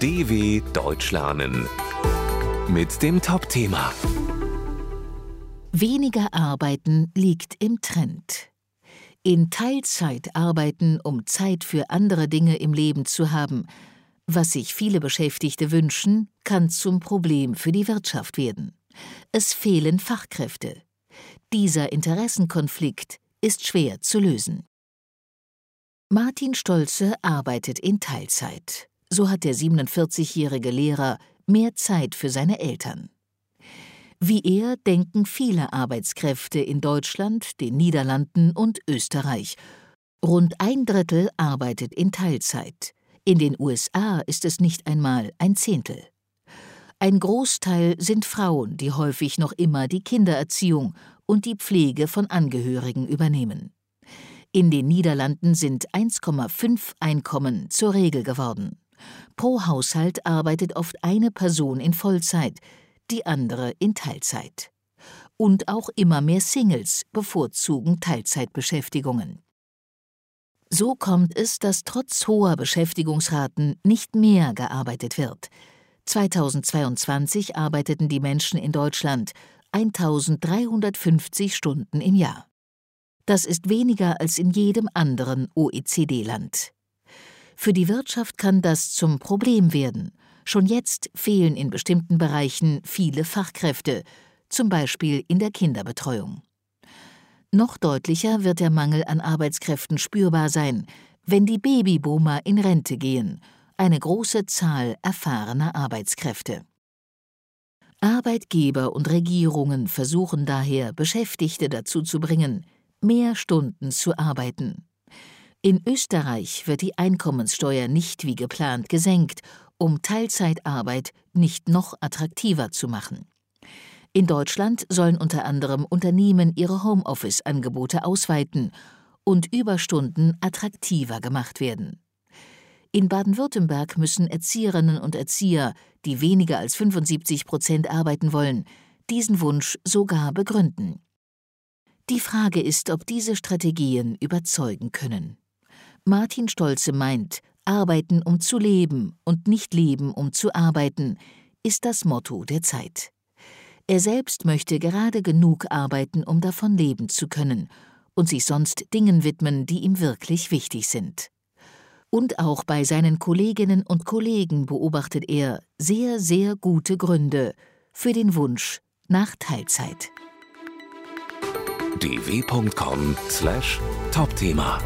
DW Deutsch lernen mit dem Top-Thema Weniger arbeiten liegt im Trend. In Teilzeit arbeiten, um Zeit für andere Dinge im Leben zu haben, was sich viele Beschäftigte wünschen, kann zum Problem für die Wirtschaft werden. Es fehlen Fachkräfte. Dieser Interessenkonflikt ist schwer zu lösen. Martin Stolze arbeitet in Teilzeit. So hat der 47-jährige Lehrer mehr Zeit für seine Eltern. Wie er denken viele Arbeitskräfte in Deutschland, den Niederlanden und Österreich. Rund ein Drittel arbeitet in Teilzeit. In den USA ist es nicht einmal ein Zehntel. Ein Großteil sind Frauen, die häufig noch immer die Kindererziehung und die Pflege von Angehörigen übernehmen. In den Niederlanden sind 1,5 Einkommen zur Regel geworden. Pro Haushalt arbeitet oft eine Person in Vollzeit, die andere in Teilzeit. Und auch immer mehr Singles bevorzugen Teilzeitbeschäftigungen. So kommt es, dass trotz hoher Beschäftigungsraten nicht mehr gearbeitet wird. 2022 arbeiteten die Menschen in Deutschland 1350 Stunden im Jahr. Das ist weniger als in jedem anderen OECD-Land. Für die Wirtschaft kann das zum Problem werden. Schon jetzt fehlen in bestimmten Bereichen viele Fachkräfte, zum Beispiel in der Kinderbetreuung. Noch deutlicher wird der Mangel an Arbeitskräften spürbar sein, wenn die Babyboomer in Rente gehen, eine große Zahl erfahrener Arbeitskräfte. Arbeitgeber und Regierungen versuchen daher, Beschäftigte dazu zu bringen, mehr Stunden zu arbeiten. In Österreich wird die Einkommenssteuer nicht wie geplant gesenkt, um Teilzeitarbeit nicht noch attraktiver zu machen. In Deutschland sollen unter anderem Unternehmen ihre Homeoffice-Angebote ausweiten und Überstunden attraktiver gemacht werden. In Baden-Württemberg müssen Erzieherinnen und Erzieher, die weniger als 75 Prozent arbeiten wollen, diesen Wunsch sogar begründen. Die Frage ist, ob diese Strategien überzeugen können. Martin Stolze meint, Arbeiten um zu leben und nicht leben um zu arbeiten, ist das Motto der Zeit. Er selbst möchte gerade genug arbeiten, um davon leben zu können und sich sonst Dingen widmen, die ihm wirklich wichtig sind. Und auch bei seinen Kolleginnen und Kollegen beobachtet er sehr, sehr gute Gründe für den Wunsch nach Teilzeit. dw.com/topthema